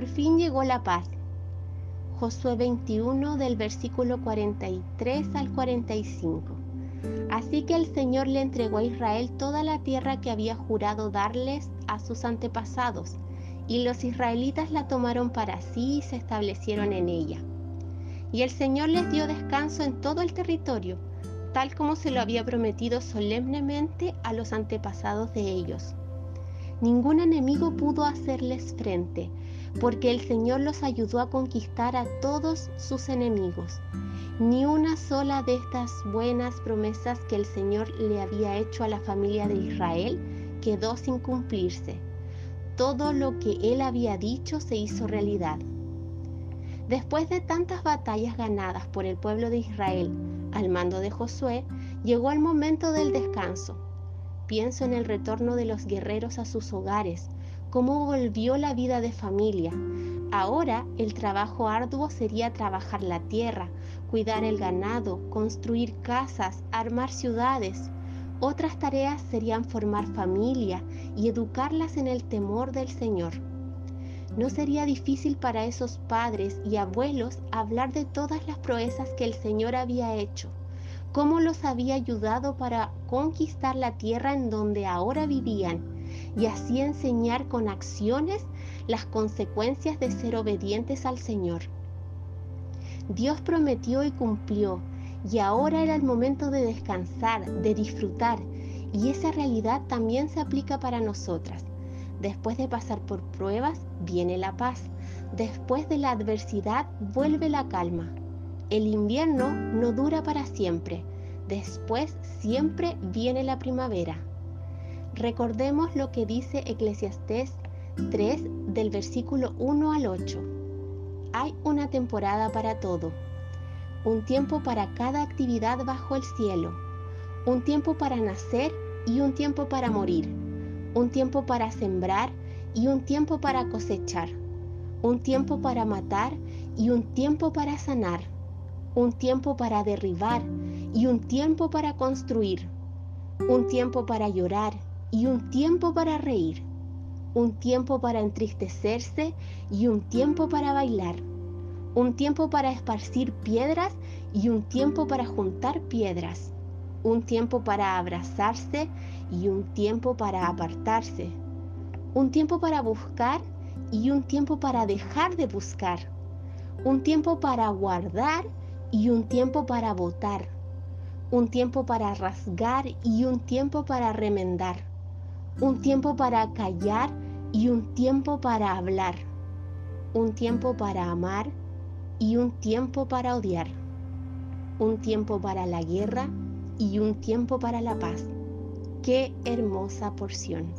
por fin llegó la paz. Josué 21 del versículo 43 al 45. Así que el Señor le entregó a Israel toda la tierra que había jurado darles a sus antepasados, y los israelitas la tomaron para sí y se establecieron en ella. Y el Señor les dio descanso en todo el territorio, tal como se lo había prometido solemnemente a los antepasados de ellos. Ningún enemigo pudo hacerles frente, porque el Señor los ayudó a conquistar a todos sus enemigos. Ni una sola de estas buenas promesas que el Señor le había hecho a la familia de Israel quedó sin cumplirse. Todo lo que él había dicho se hizo realidad. Después de tantas batallas ganadas por el pueblo de Israel al mando de Josué, llegó el momento del descanso. Pienso en el retorno de los guerreros a sus hogares, cómo volvió la vida de familia. Ahora el trabajo arduo sería trabajar la tierra, cuidar el ganado, construir casas, armar ciudades. Otras tareas serían formar familia y educarlas en el temor del Señor. No sería difícil para esos padres y abuelos hablar de todas las proezas que el Señor había hecho, cómo los había ayudado para conquistar la tierra en donde ahora vivían y así enseñar con acciones las consecuencias de ser obedientes al Señor. Dios prometió y cumplió, y ahora era el momento de descansar, de disfrutar, y esa realidad también se aplica para nosotras. Después de pasar por pruebas, viene la paz. Después de la adversidad, vuelve la calma. El invierno no dura para siempre. Después siempre viene la primavera. Recordemos lo que dice Eclesiastés 3 del versículo 1 al 8. Hay una temporada para todo, un tiempo para cada actividad bajo el cielo, un tiempo para nacer y un tiempo para morir, un tiempo para sembrar y un tiempo para cosechar, un tiempo para matar y un tiempo para sanar, un tiempo para derribar y un tiempo para construir, un tiempo para llorar y un tiempo para reír, un tiempo para entristecerse y un tiempo para bailar, un tiempo para esparcir piedras y un tiempo para juntar piedras, un tiempo para abrazarse y un tiempo para apartarse, un tiempo para buscar y un tiempo para dejar de buscar, un tiempo para guardar y un tiempo para botar, un tiempo para rasgar y un tiempo para remendar un tiempo para callar y un tiempo para hablar, un tiempo para amar y un tiempo para odiar, un tiempo para la guerra y un tiempo para la paz. Qué hermosa porción.